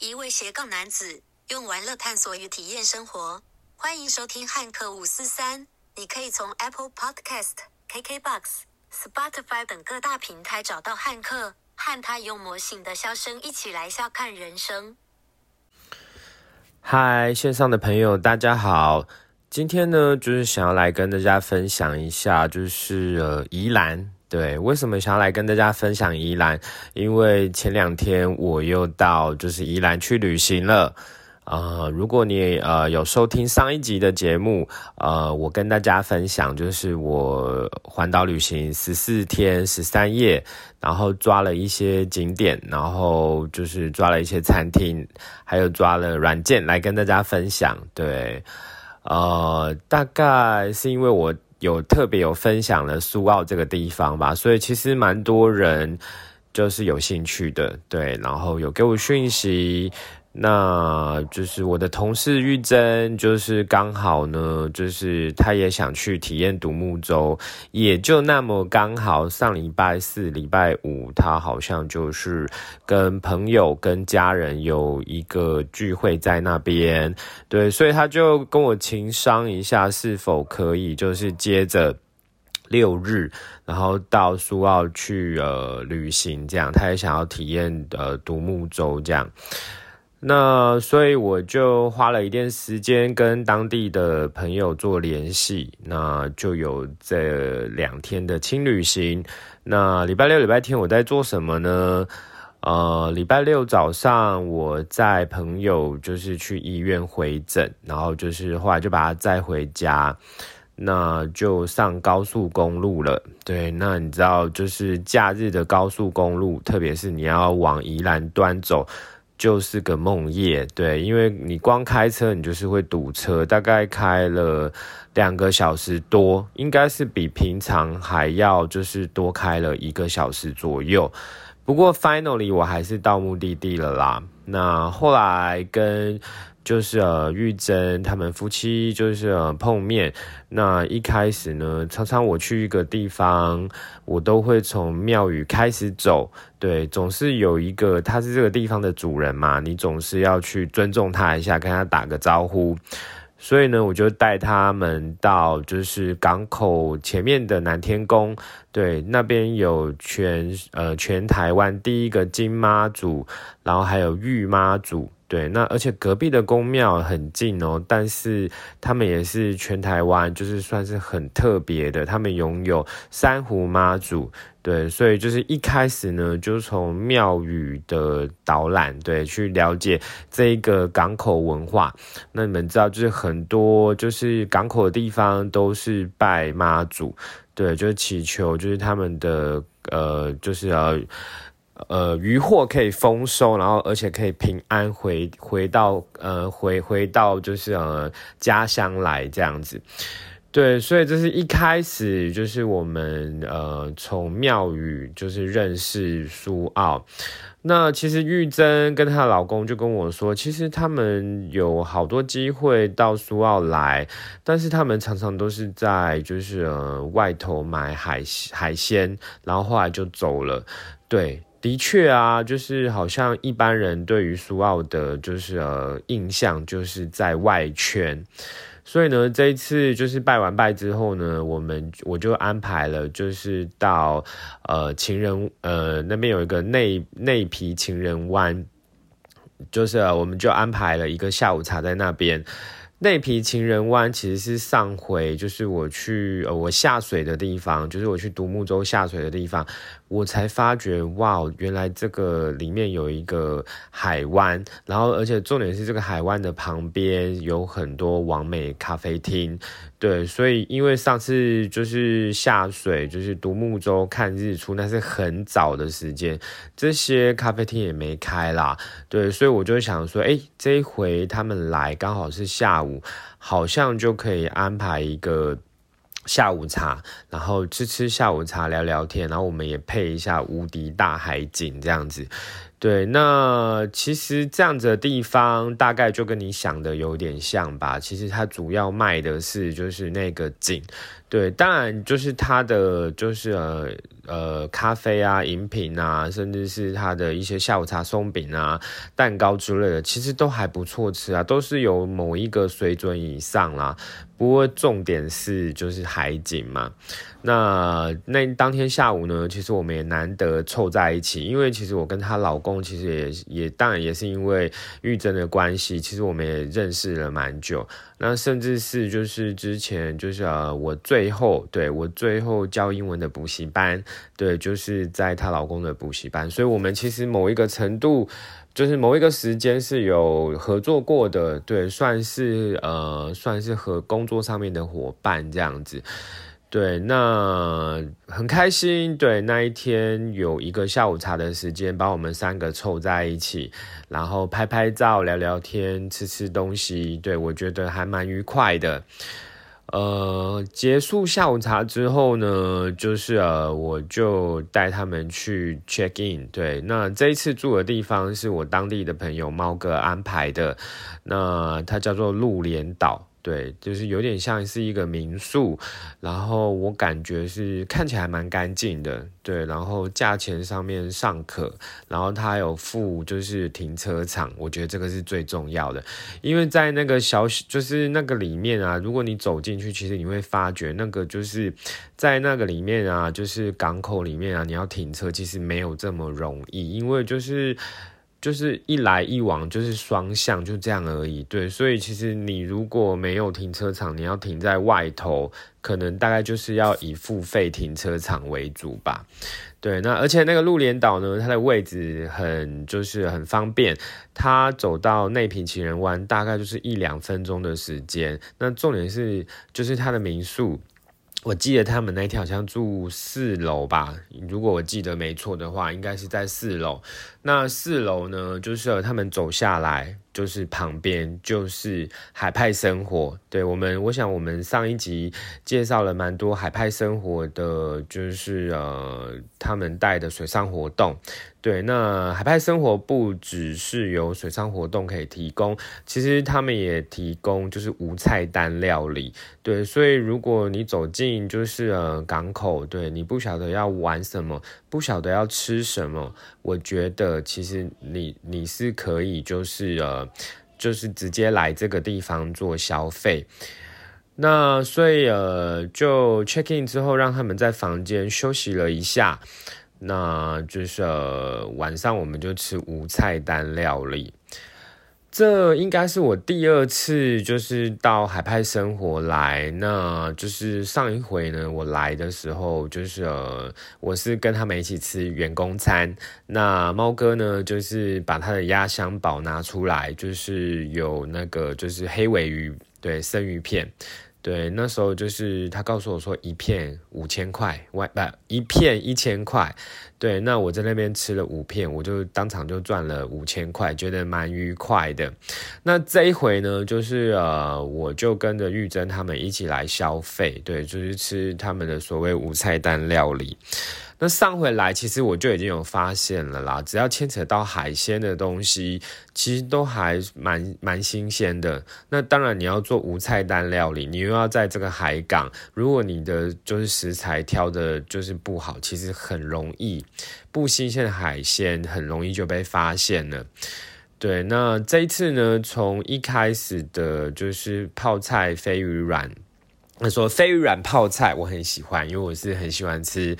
一位斜杠男子用玩乐探索与体验生活。欢迎收听汉克五四三。你可以从 Apple Podcast、KKBox、Spotify 等各大平台找到汉克，和他用魔性的笑声一起来笑看人生。嗨，线上的朋友，大家好。今天呢，就是想要来跟大家分享一下，就是呃，宜兰。对，为什么想要来跟大家分享宜兰？因为前两天我又到就是宜兰去旅行了。呃，如果你呃有收听上一集的节目，呃，我跟大家分享就是我环岛旅行十四天十三夜，然后抓了一些景点，然后就是抓了一些餐厅，还有抓了软件来跟大家分享。对。呃，大概是因为我有特别有分享了苏澳这个地方吧，所以其实蛮多人就是有兴趣的，对，然后有给我讯息。那就是我的同事玉珍，就是刚好呢，就是他也想去体验独木舟，也就那么刚好上礼拜四、礼拜五，他好像就是跟朋友、跟家人有一个聚会在那边，对，所以他就跟我情商一下，是否可以就是接着六日，然后到苏澳去呃旅行，这样，他也想要体验呃独木舟这样。那所以我就花了一点时间跟当地的朋友做联系，那就有这两天的轻旅行。那礼拜六、礼拜天我在做什么呢？呃，礼拜六早上我在朋友就是去医院回诊，然后就是后来就把他载回家，那就上高速公路了。对，那你知道就是假日的高速公路，特别是你要往宜兰端走。就是个梦夜，对，因为你光开车，你就是会堵车，大概开了两个小时多，应该是比平常还要就是多开了一个小时左右。不过 finally 我还是到目的地了啦。那后来跟。就是呃，玉珍他们夫妻就是呃碰面。那一开始呢，常常我去一个地方，我都会从庙宇开始走。对，总是有一个他是这个地方的主人嘛，你总是要去尊重他一下，跟他打个招呼。所以呢，我就带他们到就是港口前面的南天宫。对，那边有全呃全台湾第一个金妈祖，然后还有玉妈祖。对，那而且隔壁的宫庙很近哦，但是他们也是全台湾就是算是很特别的，他们拥有珊瑚妈祖，对，所以就是一开始呢，就从庙宇的导览，对，去了解这一个港口文化。那你们知道，就是很多就是港口的地方都是拜妈祖，对，就是祈求就是他们的呃，就是呃。呃，渔获可以丰收，然后而且可以平安回回到呃回回到就是呃家乡来这样子，对，所以这是一开始就是我们呃从庙宇就是认识苏澳。那其实玉珍跟她老公就跟我说，其实他们有好多机会到苏澳来，但是他们常常都是在就是呃外头买海海鲜，然后后来就走了，对。的确啊，就是好像一般人对于苏澳的，就是呃印象就是在外圈，所以呢，这一次就是拜完拜之后呢，我们我就安排了，就是到呃情人呃那边有一个内内皮情人湾，就是我们就安排了一个下午茶在那边。内皮情人湾其实是上回就是我去呃我下水的地方，就是我去独木舟下水的地方。我才发觉，哇，原来这个里面有一个海湾，然后而且重点是这个海湾的旁边有很多完美咖啡厅，对，所以因为上次就是下水，就是独木舟看日出，那是很早的时间，这些咖啡厅也没开啦，对，所以我就想说，哎，这一回他们来刚好是下午，好像就可以安排一个。下午茶，然后吃吃下午茶，聊聊天，然后我们也配一下无敌大海景这样子。对，那其实这样子的地方大概就跟你想的有点像吧。其实它主要卖的是就是那个景。对，当然就是它的就是呃呃咖啡啊、饮品啊，甚至是它的一些下午茶、松饼啊、蛋糕之类的，其实都还不错吃啊，都是有某一个水准以上啦。不过重点是就是海景嘛。那那当天下午呢，其实我们也难得凑在一起，因为其实我跟她老公其实也也当然也是因为玉珍的关系，其实我们也认识了蛮久。那甚至是就是之前就是呃我最后对我最后教英文的补习班，对，就是在她老公的补习班，所以我们其实某一个程度就是某一个时间是有合作过的，对，算是呃算是和工作上面的伙伴这样子。对，那很开心。对，那一天有一个下午茶的时间，把我们三个凑在一起，然后拍拍照、聊聊天、吃吃东西。对我觉得还蛮愉快的。呃，结束下午茶之后呢，就是呃，我就带他们去 check in。对，那这一次住的地方是我当地的朋友猫哥安排的，那它叫做鹿连岛。对，就是有点像是一个民宿，然后我感觉是看起来蛮干净的，对，然后价钱上面尚可，然后它有附就是停车场，我觉得这个是最重要的，因为在那个小就是那个里面啊，如果你走进去，其实你会发觉那个就是在那个里面啊，就是港口里面啊，你要停车其实没有这么容易，因为就是。就是一来一往，就是双向，就这样而已。对，所以其实你如果没有停车场，你要停在外头，可能大概就是要以付费停车场为主吧。对，那而且那个鹿连岛呢，它的位置很就是很方便，它走到内平情人湾大概就是一两分钟的时间。那重点是，就是它的民宿。我记得他们那条像住四楼吧，如果我记得没错的话，应该是在四楼。那四楼呢，就是他们走下来。就是旁边就是海派生活，对我们，我想我们上一集介绍了蛮多海派生活的，就是呃他们带的水上活动，对，那海派生活不只是有水上活动可以提供，其实他们也提供就是无菜单料理，对，所以如果你走进就是呃港口，对你不晓得要玩什么，不晓得要吃什么，我觉得其实你你是可以就是呃。就是直接来这个地方做消费，那所以呃，就 check in 之后，让他们在房间休息了一下，那就是晚上我们就吃无菜单料理。这应该是我第二次就是到海派生活来，那就是上一回呢，我来的时候就是呃，我是跟他们一起吃员工餐，那猫哥呢就是把他的压箱宝拿出来，就是有那个就是黑尾鱼，对，生鱼片。对，那时候就是他告诉我说一片五千块，外不一片一千块。对，那我在那边吃了五片，我就当场就赚了五千块，觉得蛮愉快的。那这一回呢，就是呃，我就跟着玉珍他们一起来消费，对，就是吃他们的所谓无菜单料理。那上回来，其实我就已经有发现了啦。只要牵扯到海鲜的东西，其实都还蛮蛮新鲜的。那当然，你要做无菜单料理，你又要在这个海港，如果你的就是食材挑的就是不好，其实很容易不新鲜的海鲜很容易就被发现了。对，那这一次呢，从一开始的就是泡菜飞鱼软，他说飞鱼软泡菜我很喜欢，因为我是很喜欢吃。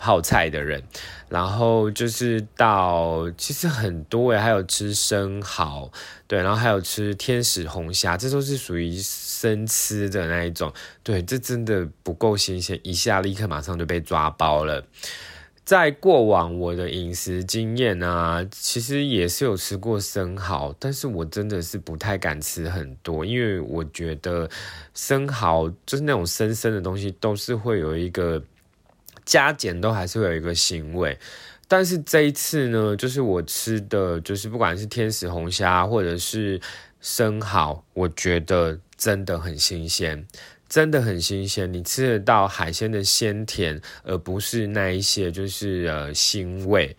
泡菜的人，然后就是到其实很多诶，还有吃生蚝，对，然后还有吃天使红虾，这都是属于生吃的那一种，对，这真的不够新鲜，一下立刻马上就被抓包了。在过往我的饮食经验啊，其实也是有吃过生蚝，但是我真的是不太敢吃很多，因为我觉得生蚝就是那种生生的东西，都是会有一个。加减都还是会有一个腥味，但是这一次呢，就是我吃的就是不管是天使红虾或者是生蚝，我觉得真的很新鲜，真的很新鲜。你吃得到海鲜的鲜甜，而不是那一些就是呃腥味。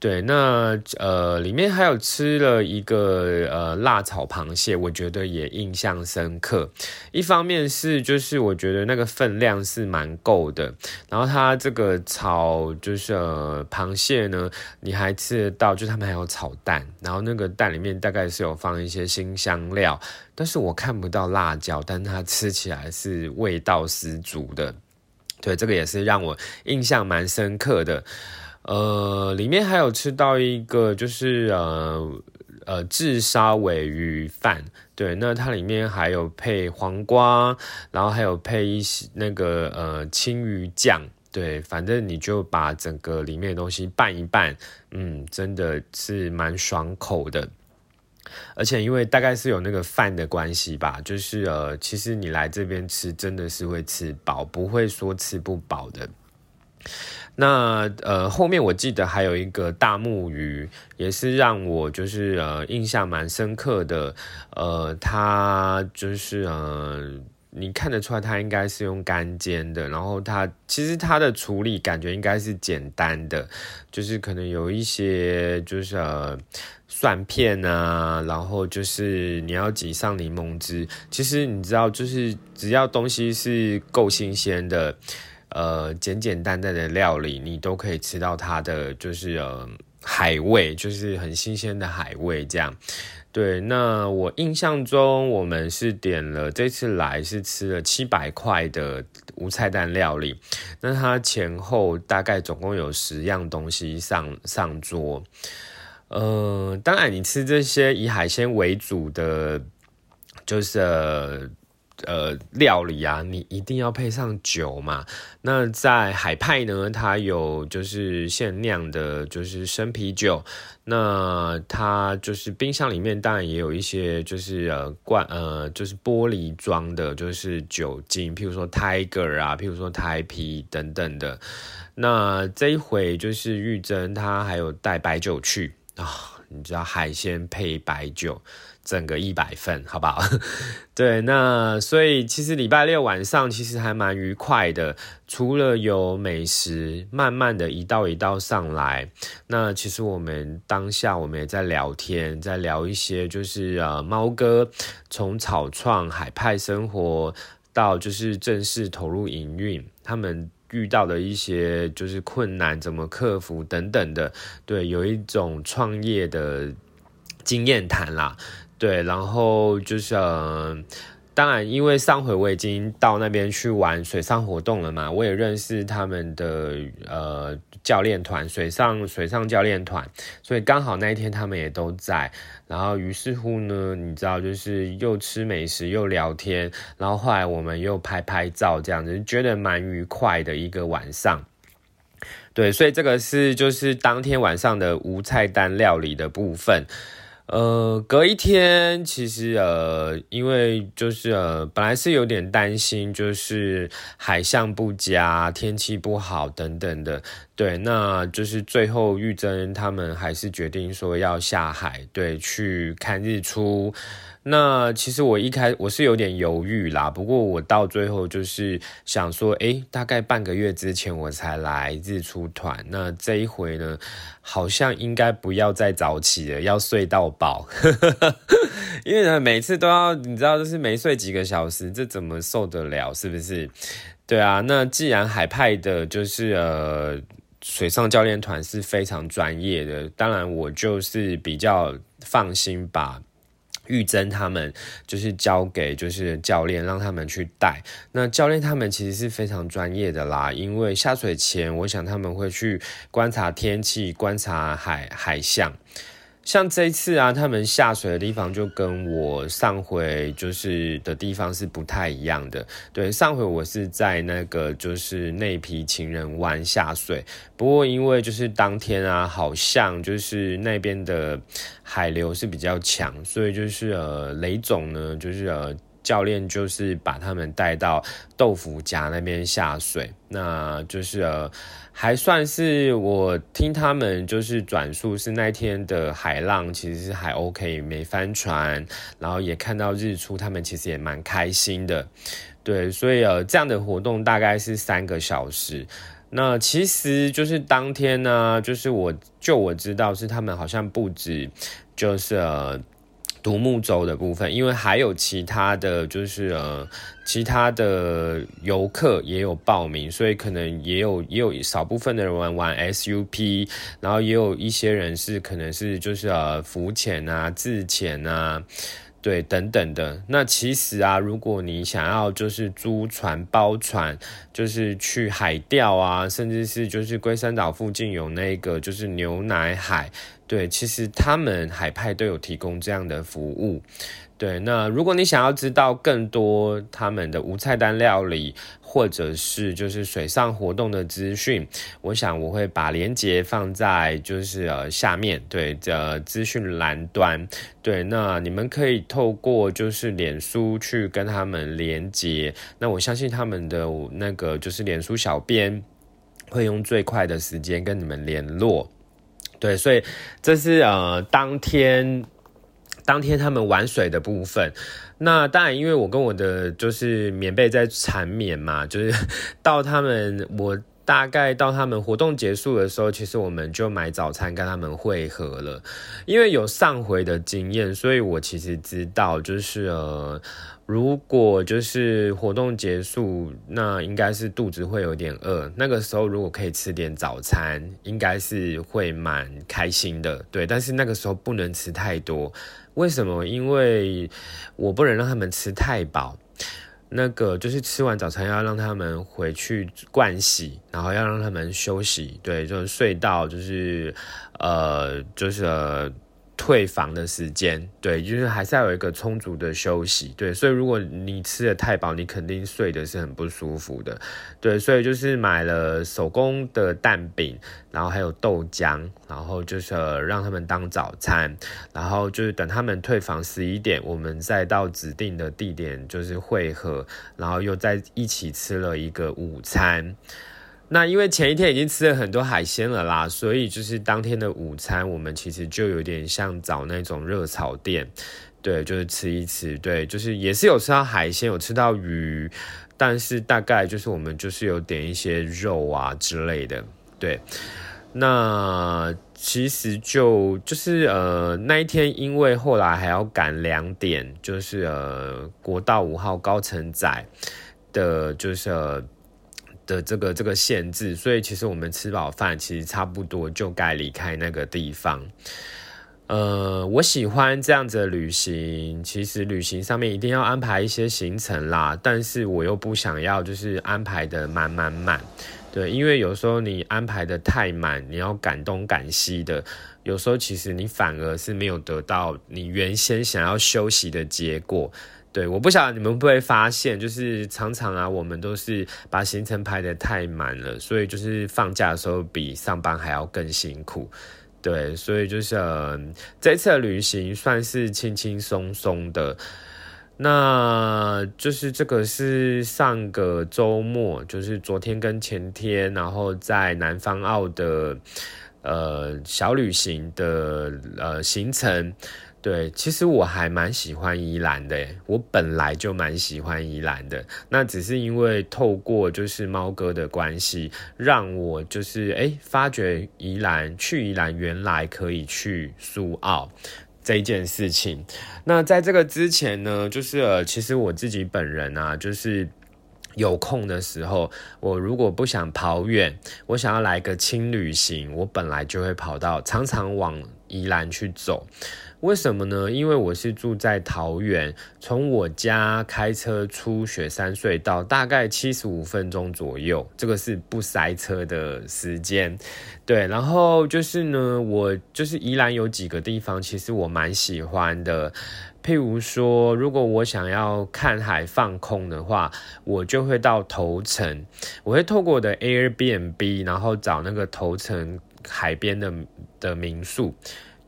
对，那呃，里面还有吃了一个呃辣炒螃蟹，我觉得也印象深刻。一方面是就是我觉得那个分量是蛮够的，然后它这个炒就是螃蟹呢，你还吃得到，就他们还有炒蛋，然后那个蛋里面大概是有放一些新香料，但是我看不到辣椒，但它吃起来是味道十足的。对，这个也是让我印象蛮深刻的。呃，里面还有吃到一个，就是呃呃炙烧尾鱼饭，对，那它里面还有配黄瓜，然后还有配一些那个呃青鱼酱，对，反正你就把整个里面的东西拌一拌，嗯，真的是蛮爽口的，而且因为大概是有那个饭的关系吧，就是呃，其实你来这边吃真的是会吃饱，不会说吃不饱的。那呃，后面我记得还有一个大木鱼，也是让我就是呃印象蛮深刻的。呃，它就是呃，你看得出来它应该是用干煎的，然后它其实它的处理感觉应该是简单的，就是可能有一些就是呃蒜片啊，然后就是你要挤上柠檬汁。其实你知道，就是只要东西是够新鲜的。呃，简简单单的料理，你都可以吃到它的就是呃海味，就是很新鲜的海味这样。对，那我印象中我们是点了这次来是吃了七百块的无菜单料理，那它前后大概总共有十样东西上上桌。呃，当然你吃这些以海鲜为主的，就是。呃，料理啊，你一定要配上酒嘛。那在海派呢，它有就是限量的，就是生啤酒。那它就是冰箱里面当然也有一些，就是呃罐呃，就是玻璃装的，就是酒精，譬如说 Tiger 啊，譬如说台啤等等的。那这一回就是玉珍，他还有带白酒去啊，你知道海鲜配白酒。整个一百份，好不好？对，那所以其实礼拜六晚上其实还蛮愉快的，除了有美食，慢慢的一道一道上来。那其实我们当下我们也在聊天，在聊一些就是呃猫哥从草创海派生活到就是正式投入营运，他们遇到的一些就是困难怎么克服等等的。对，有一种创业的经验谈啦。对，然后就是，当然，因为上回我已经到那边去玩水上活动了嘛，我也认识他们的呃教练团，水上水上教练团，所以刚好那一天他们也都在。然后于是乎呢，你知道，就是又吃美食又聊天，然后后来我们又拍拍照，这样子觉得蛮愉快的一个晚上。对，所以这个是就是当天晚上的无菜单料理的部分。呃，隔一天，其实呃，因为就是呃，本来是有点担心，就是海象不佳、天气不好等等的，对，那就是最后玉珍他们还是决定说要下海，对，去看日出。那其实我一开我是有点犹豫啦，不过我到最后就是想说，诶，大概半个月之前我才来日出团，那这一回呢，好像应该不要再早起了，要睡到饱，因为呢每次都要你知道，就是没睡几个小时，这怎么受得了？是不是？对啊，那既然海派的就是呃水上教练团是非常专业的，当然我就是比较放心吧。玉珍他们就是交给就是教练，让他们去带。那教练他们其实是非常专业的啦，因为下水前，我想他们会去观察天气，观察海海象。像这一次啊，他们下水的地方就跟我上回就是的地方是不太一样的。对，上回我是在那个就是内皮情人湾下水，不过因为就是当天啊，好像就是那边的海流是比较强，所以就是呃雷总呢，就是呃。教练就是把他们带到豆腐夹那边下水，那就是呃，还算是我听他们就是转述，是那天的海浪其实是还 OK，没翻船，然后也看到日出，他们其实也蛮开心的。对，所以呃，这样的活动大概是三个小时。那其实就是当天呢，就是我就我知道是他们好像不止就是呃独木舟的部分，因为还有其他的就是呃其他的游客也有报名，所以可能也有也有少部分的人玩玩 SUP，然后也有一些人是可能是就是呃浮潜啊、自潜啊。对，等等的。那其实啊，如果你想要就是租船、包船，就是去海钓啊，甚至是就是龟山岛附近有那个就是牛奶海，对，其实他们海派都有提供这样的服务。对，那如果你想要知道更多他们的无菜单料理，或者是就是水上活动的资讯，我想我会把链接放在就是呃下面对的资讯栏端，对，那你们可以透过就是脸书去跟他们连接，那我相信他们的那个就是脸书小编会用最快的时间跟你们联络，对，所以这是呃当天。当天他们玩水的部分，那当然，因为我跟我的就是棉被在缠绵嘛，就是到他们我大概到他们活动结束的时候，其实我们就买早餐跟他们会合了。因为有上回的经验，所以我其实知道，就是呃，如果就是活动结束，那应该是肚子会有点饿。那个时候如果可以吃点早餐，应该是会蛮开心的。对，但是那个时候不能吃太多。为什么？因为我不能让他们吃太饱，那个就是吃完早餐要让他们回去灌洗，然后要让他们休息，对，就是睡到就是，呃，就是。退房的时间，对，就是还是要有一个充足的休息，对，所以如果你吃的太饱，你肯定睡的是很不舒服的，对，所以就是买了手工的蛋饼，然后还有豆浆，然后就是让他们当早餐，然后就是等他们退房十一点，我们再到指定的地点就是汇合，然后又在一起吃了一个午餐。那因为前一天已经吃了很多海鲜了啦，所以就是当天的午餐，我们其实就有点像找那种热炒店，对，就是吃一吃，对，就是也是有吃到海鲜，有吃到鱼，但是大概就是我们就是有点一些肉啊之类的，对。那其实就就是呃那一天，因为后来还要赶两点，就是呃国道五号高承载的，就是。的这个这个限制，所以其实我们吃饱饭，其实差不多就该离开那个地方。呃，我喜欢这样子的旅行，其实旅行上面一定要安排一些行程啦，但是我又不想要就是安排的满满满，对，因为有时候你安排的太满，你要赶东赶西的，有时候其实你反而是没有得到你原先想要休息的结果。对，我不晓得你们会不会发现，就是常常啊，我们都是把行程排得太满了，所以就是放假的时候比上班还要更辛苦。对，所以就是这次的旅行算是轻轻松松的。那就是这个是上个周末，就是昨天跟前天，然后在南方澳的呃小旅行的呃行程。对，其实我还蛮喜欢宜兰的，我本来就蛮喜欢宜兰的，那只是因为透过就是猫哥的关系，让我就是哎发觉宜兰去宜兰原来可以去苏澳这一件事情。那在这个之前呢，就是，其实我自己本人啊，就是有空的时候，我如果不想跑远，我想要来个轻旅行，我本来就会跑到常常往宜兰去走。为什么呢？因为我是住在桃园，从我家开车出雪山隧道大概七十五分钟左右，这个是不塞车的时间。对，然后就是呢，我就是宜兰有几个地方，其实我蛮喜欢的。譬如说，如果我想要看海放空的话，我就会到头城，我会透过我的 Airbnb，然后找那个头城海边的的民宿。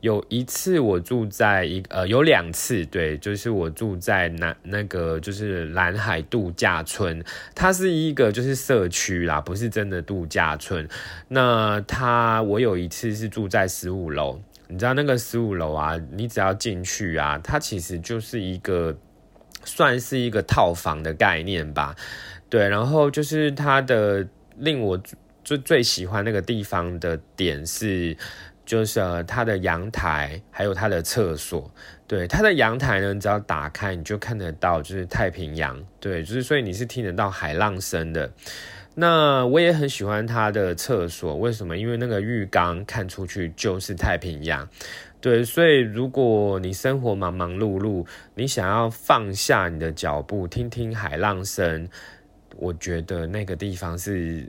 有一次我住在一呃，有两次对，就是我住在南那个就是蓝海度假村，它是一个就是社区啦，不是真的度假村。那它我有一次是住在十五楼，你知道那个十五楼啊，你只要进去啊，它其实就是一个算是一个套房的概念吧，对，然后就是它的令我。就最喜欢那个地方的点是，就是它的阳台还有它的厕所。对，它的阳台呢，只要打开，你就看得到就是太平洋。对，就是所以你是听得到海浪声的。那我也很喜欢它的厕所，为什么？因为那个浴缸看出去就是太平洋。对，所以如果你生活忙忙碌碌，你想要放下你的脚步，听听海浪声。我觉得那个地方是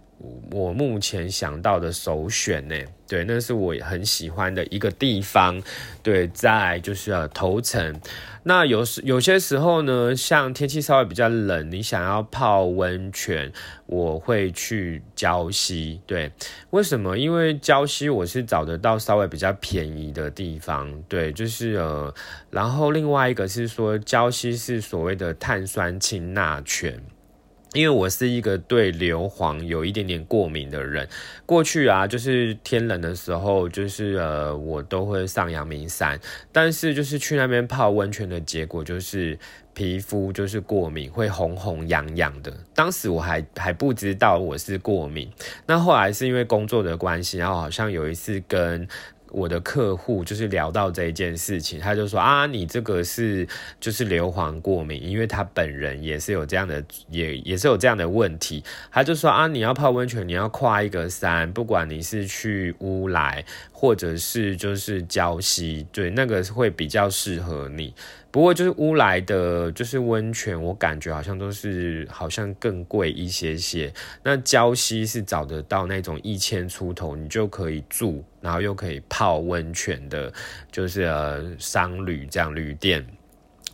我目前想到的首选呢。对，那是我很喜欢的一个地方。对，在就是呃头城。那有时有些时候呢，像天气稍微比较冷，你想要泡温泉，我会去礁溪。对，为什么？因为礁溪我是找得到稍微比较便宜的地方。对，就是呃，然后另外一个是说，礁溪是所谓的碳酸氢钠泉。因为我是一个对硫磺有一点点过敏的人，过去啊，就是天冷的时候，就是呃，我都会上阳明山，但是就是去那边泡温泉的结果，就是皮肤就是过敏，会红红痒痒的。当时我还还不知道我是过敏，那后来是因为工作的关系，然后好像有一次跟。我的客户就是聊到这一件事情，他就说啊，你这个是就是硫磺过敏，因为他本人也是有这样的，也也是有这样的问题。他就说啊，你要泡温泉，你要跨一个山，不管你是去乌来或者是就是礁溪，对，那个会比较适合你。不过就是乌来的，就是温泉，我感觉好像都是好像更贵一些些。那礁溪是找得到那种一千出头，你就可以住，然后又可以泡温泉的，就是呃商旅这样旅店。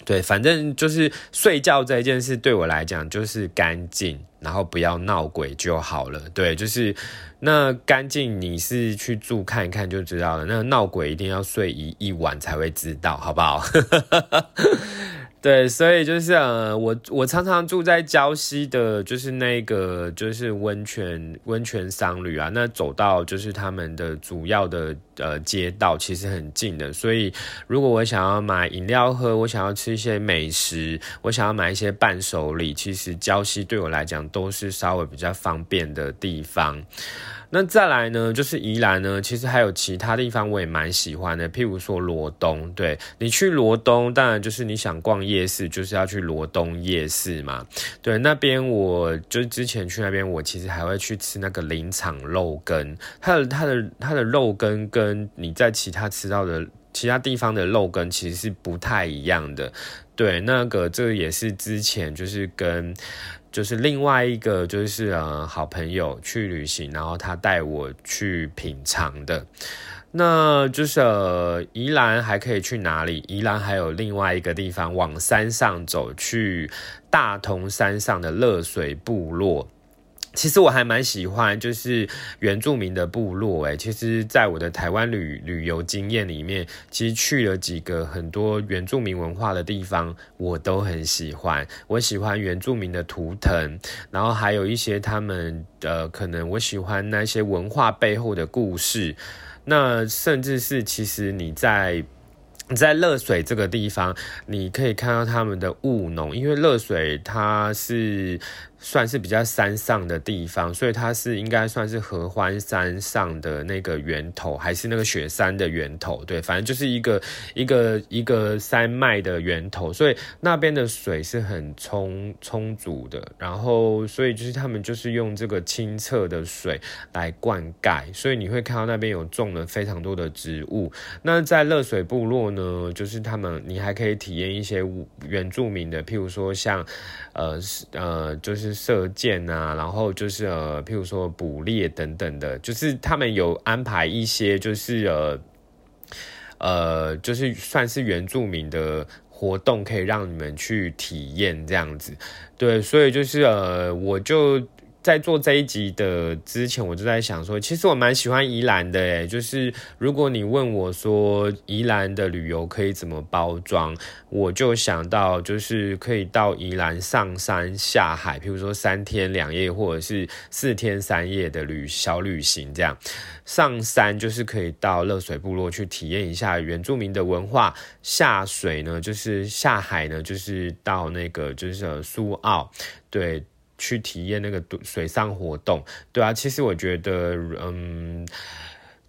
对，反正就是睡觉这一件事对我来讲就是干净，然后不要闹鬼就好了。对，就是那干净，你是去住看一看就知道了。那闹鬼一定要睡一一晚才会知道，好不好？对，所以就是呃，我我常常住在礁溪的，就是那个就是温泉温泉商旅啊，那走到就是他们的主要的呃街道，其实很近的。所以如果我想要买饮料喝，我想要吃一些美食，我想要买一些伴手礼，其实礁溪对我来讲都是稍微比较方便的地方。那再来呢，就是宜兰呢，其实还有其他地方我也蛮喜欢的，譬如说罗东，对你去罗东，当然就是你想逛夜市，就是要去罗东夜市嘛。对，那边我就之前去那边，我其实还会去吃那个林场肉羹，它的它的它的肉羹跟跟你在其他吃到的其他地方的肉羹其实是不太一样的。对，那个这个也是之前就是跟。就是另外一个，就是呃，好朋友去旅行，然后他带我去品尝的。那就是，宜兰还可以去哪里？宜兰还有另外一个地方，往山上走去大同山上的乐水部落。其实我还蛮喜欢，就是原住民的部落。诶，其实，在我的台湾旅旅游经验里面，其实去了几个很多原住民文化的地方，我都很喜欢。我喜欢原住民的图腾，然后还有一些他们的可能，我喜欢那些文化背后的故事。那甚至是，其实你在你在热水这个地方，你可以看到他们的务农，因为热水它是。算是比较山上的地方，所以它是应该算是合欢山上的那个源头，还是那个雪山的源头？对，反正就是一个一个一个山脉的源头，所以那边的水是很充充足的。然后，所以就是他们就是用这个清澈的水来灌溉，所以你会看到那边有种了非常多的植物。那在热水部落呢，就是他们你还可以体验一些原住民的，譬如说像呃呃，就是。射箭啊，然后就是呃，譬如说捕猎等等的，就是他们有安排一些，就是呃呃，就是算是原住民的活动，可以让你们去体验这样子。对，所以就是呃，我就。在做这一集的之前，我就在想说，其实我蛮喜欢宜兰的诶，就是如果你问我说宜兰的旅游可以怎么包装，我就想到就是可以到宜兰上山下海，譬如说三天两夜或者是四天三夜的旅小旅行这样。上山就是可以到热水部落去体验一下原住民的文化，下水呢就是下海呢就是到那个就是苏澳，对。去体验那个水上活动，对啊，其实我觉得，嗯，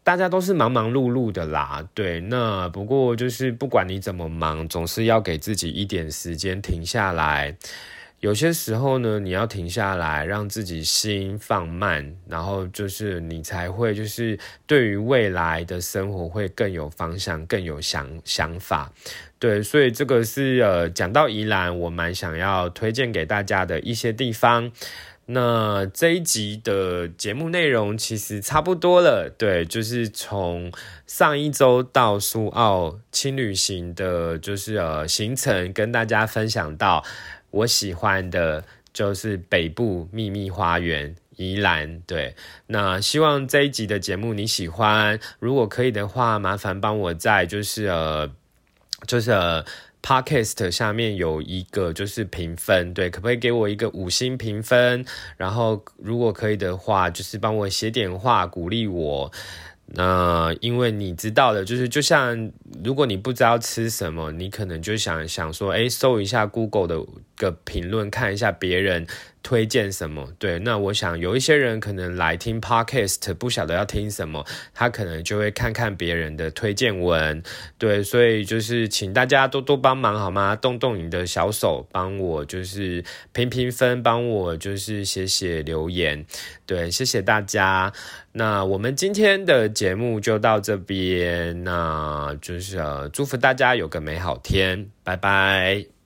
大家都是忙忙碌碌的啦，对，那不过就是不管你怎么忙，总是要给自己一点时间停下来。有些时候呢，你要停下来，让自己心放慢，然后就是你才会就是对于未来的生活会更有方向，更有想想法。对，所以这个是呃，讲到宜兰，我蛮想要推荐给大家的一些地方。那这一集的节目内容其实差不多了，对，就是从上一周到苏澳轻旅行的，就是呃行程跟大家分享到。我喜欢的就是北部秘密花园宜兰，对。那希望这一集的节目你喜欢，如果可以的话，麻烦帮我在就是呃，就是呃，podcast 下面有一个就是评分，对，可不可以给我一个五星评分？然后如果可以的话，就是帮我写点话鼓励我。那因为你知道的，就是就像如果你不知道吃什么，你可能就想想说，哎，搜一下 Google 的个评论，看一下别人。推荐什么？对，那我想有一些人可能来听 podcast，不晓得要听什么，他可能就会看看别人的推荐文。对，所以就是请大家多多帮忙好吗？动动你的小手，帮我就是评评分，帮我就是写写留言。对，谢谢大家。那我们今天的节目就到这边，那就是祝福大家有个美好天，拜拜。